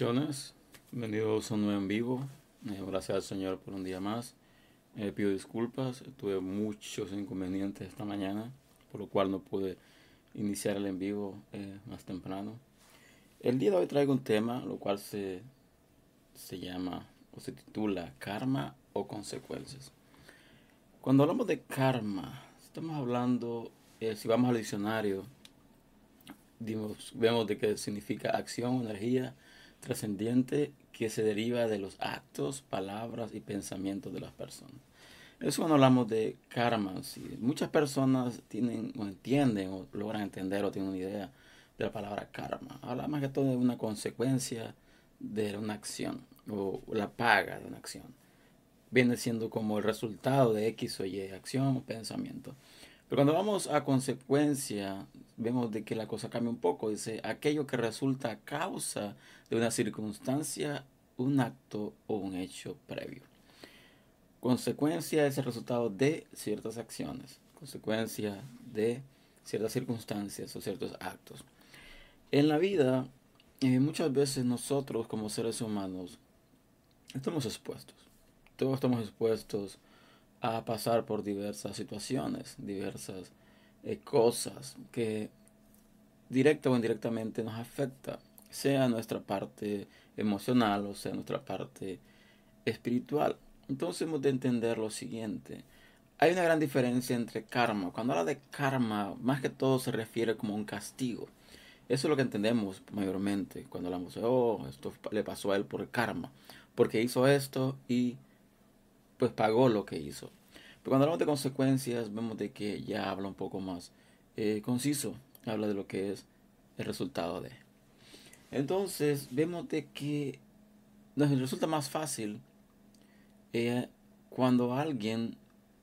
Bendiciones, bienvenidos a un nuevo en vivo. Eh, gracias al Señor por un día más. Eh, pido disculpas, tuve muchos inconvenientes esta mañana, por lo cual no pude iniciar el en vivo eh, más temprano. El día de hoy traigo un tema, lo cual se, se llama o se titula Karma o Consecuencias. Cuando hablamos de karma, estamos hablando, si vamos al diccionario, vemos de qué significa acción, energía, trascendiente que se deriva de los actos, palabras y pensamientos de las personas. Eso cuando hablamos de karma. Muchas personas tienen o entienden o logran entender o tienen una idea de la palabra karma. Habla más que todo de una consecuencia de una acción o la paga de una acción. Viene siendo como el resultado de X o Y acción o pensamiento. Pero cuando vamos a consecuencia, vemos de que la cosa cambia un poco. Dice, aquello que resulta causa de una circunstancia, un acto o un hecho previo. Consecuencia es el resultado de ciertas acciones, consecuencia de ciertas circunstancias o ciertos actos. En la vida, eh, muchas veces nosotros como seres humanos estamos expuestos. Todos estamos expuestos a pasar por diversas situaciones, diversas eh, cosas que directa o indirectamente nos afecta, sea nuestra parte emocional o sea nuestra parte espiritual. Entonces hemos de entender lo siguiente. Hay una gran diferencia entre karma. Cuando habla de karma, más que todo se refiere como un castigo. Eso es lo que entendemos mayormente cuando hablamos de, oh, esto le pasó a él por karma, porque hizo esto y pues pagó lo que hizo. Pero cuando hablamos de consecuencias, vemos de que ya habla un poco más eh, conciso, habla de lo que es el resultado de. Entonces, vemos de que nos resulta más fácil eh, cuando alguien,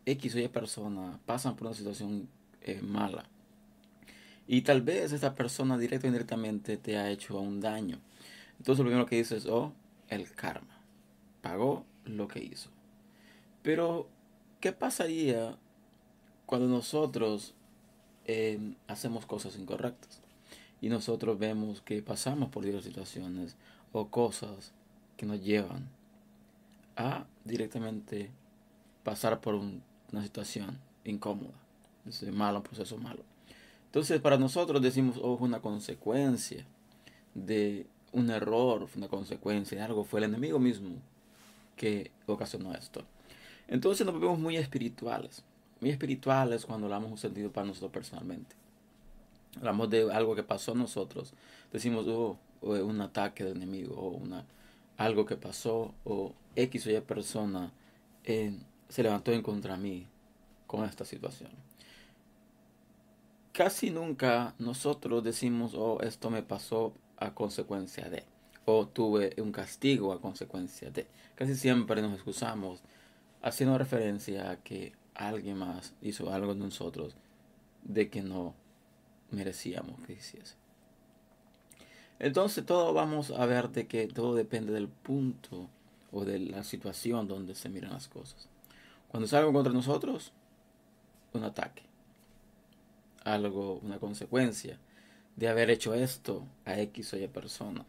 X o Y persona, pasa por una situación eh, mala. Y tal vez esta persona directa o indirectamente te ha hecho un daño. Entonces lo primero que dices es, oh, el karma. Pagó lo que hizo. Pero, ¿qué pasaría cuando nosotros eh, hacemos cosas incorrectas? Y nosotros vemos que pasamos por diversas situaciones o cosas que nos llevan a directamente pasar por una situación incómoda, es malo, un proceso malo. Entonces, para nosotros decimos, oh, una consecuencia de un error, una consecuencia de algo, fue el enemigo mismo que ocasionó esto. Entonces nos vemos muy espirituales. Muy espirituales cuando hablamos un sentido para nosotros personalmente. Hablamos de algo que pasó a nosotros. Decimos, oh, un ataque del enemigo, o una, algo que pasó, o X o Y persona eh, se levantó en contra mí con esta situación. Casi nunca nosotros decimos, oh, esto me pasó a consecuencia de, o tuve un castigo a consecuencia de. Casi siempre nos excusamos haciendo referencia a que alguien más hizo algo de nosotros de que no merecíamos que hiciese. Entonces todo vamos a ver de que todo depende del punto o de la situación donde se miran las cosas. Cuando es algo contra nosotros, un ataque. Algo, una consecuencia de haber hecho esto a X o Y persona.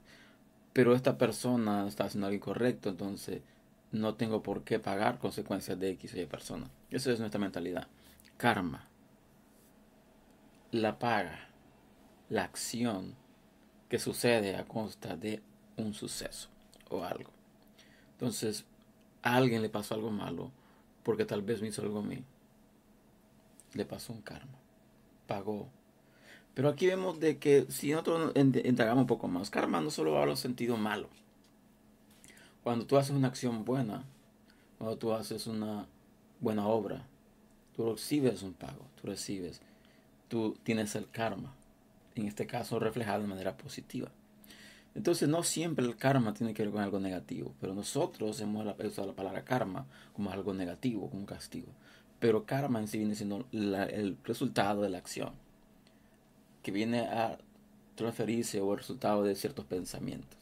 Pero esta persona está haciendo algo incorrecto, entonces no tengo por qué pagar consecuencias de X o Y persona. Esa es nuestra mentalidad. Karma. La paga. La acción que sucede a costa de un suceso o algo. Entonces, a alguien le pasó algo malo porque tal vez me hizo algo a mí. Le pasó un karma. Pagó. Pero aquí vemos de que si nosotros entregamos un poco más, karma no solo habla en sentido malo cuando tú haces una acción buena, cuando tú haces una buena obra, tú recibes un pago, tú recibes, tú tienes el karma, en este caso reflejado de manera positiva. Entonces no siempre el karma tiene que ver con algo negativo, pero nosotros hemos usado la palabra karma como algo negativo, como un castigo. Pero karma en sí viene siendo el resultado de la acción, que viene a transferirse o el resultado de ciertos pensamientos.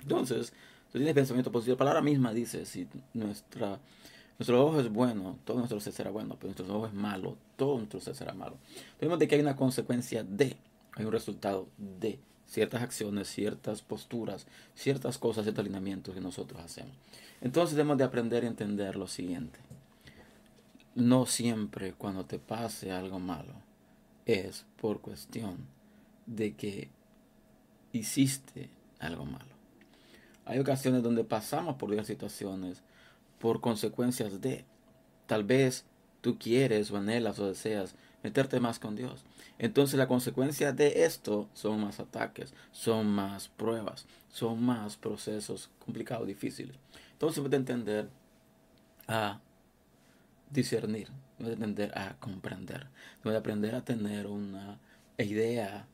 Entonces, tú tienes pensamiento positivo, la palabra misma dice, si nuestra, nuestro ojo es bueno, todo nuestro ser será bueno, pero nuestro ojo es malo, todo nuestro ser será malo. Vemos de que hay una consecuencia de, hay un resultado de ciertas acciones, ciertas posturas, ciertas cosas, ciertos alineamientos que nosotros hacemos. Entonces debemos de aprender a entender lo siguiente. No siempre cuando te pase algo malo es por cuestión de que hiciste algo malo. Hay ocasiones donde pasamos por diversas situaciones por consecuencias de, tal vez tú quieres o anhelas o deseas meterte más con Dios. Entonces la consecuencia de esto son más ataques, son más pruebas, son más procesos complicados, difíciles. Entonces puede entender a discernir, puede entender a comprender, puede aprender a tener una idea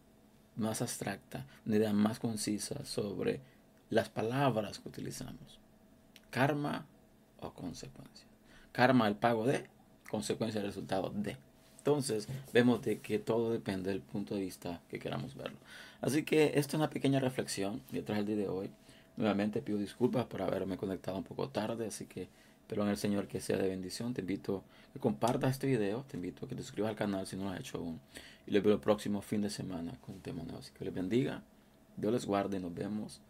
más abstracta, una idea más concisa sobre las palabras que utilizamos. Karma o consecuencia. Karma, el pago de, consecuencia, el resultado de. Entonces, vemos de que todo depende del punto de vista que queramos verlo. Así que esta es una pequeña reflexión detrás del día de hoy. Nuevamente pido disculpas por haberme conectado un poco tarde, así que espero en el Señor que sea de bendición. Te invito a que compartas este video, te invito a que te suscribas al canal si no lo has hecho aún. Y les veo el próximo fin de semana con un tema nuevo. Así que les bendiga, Dios les guarde y nos vemos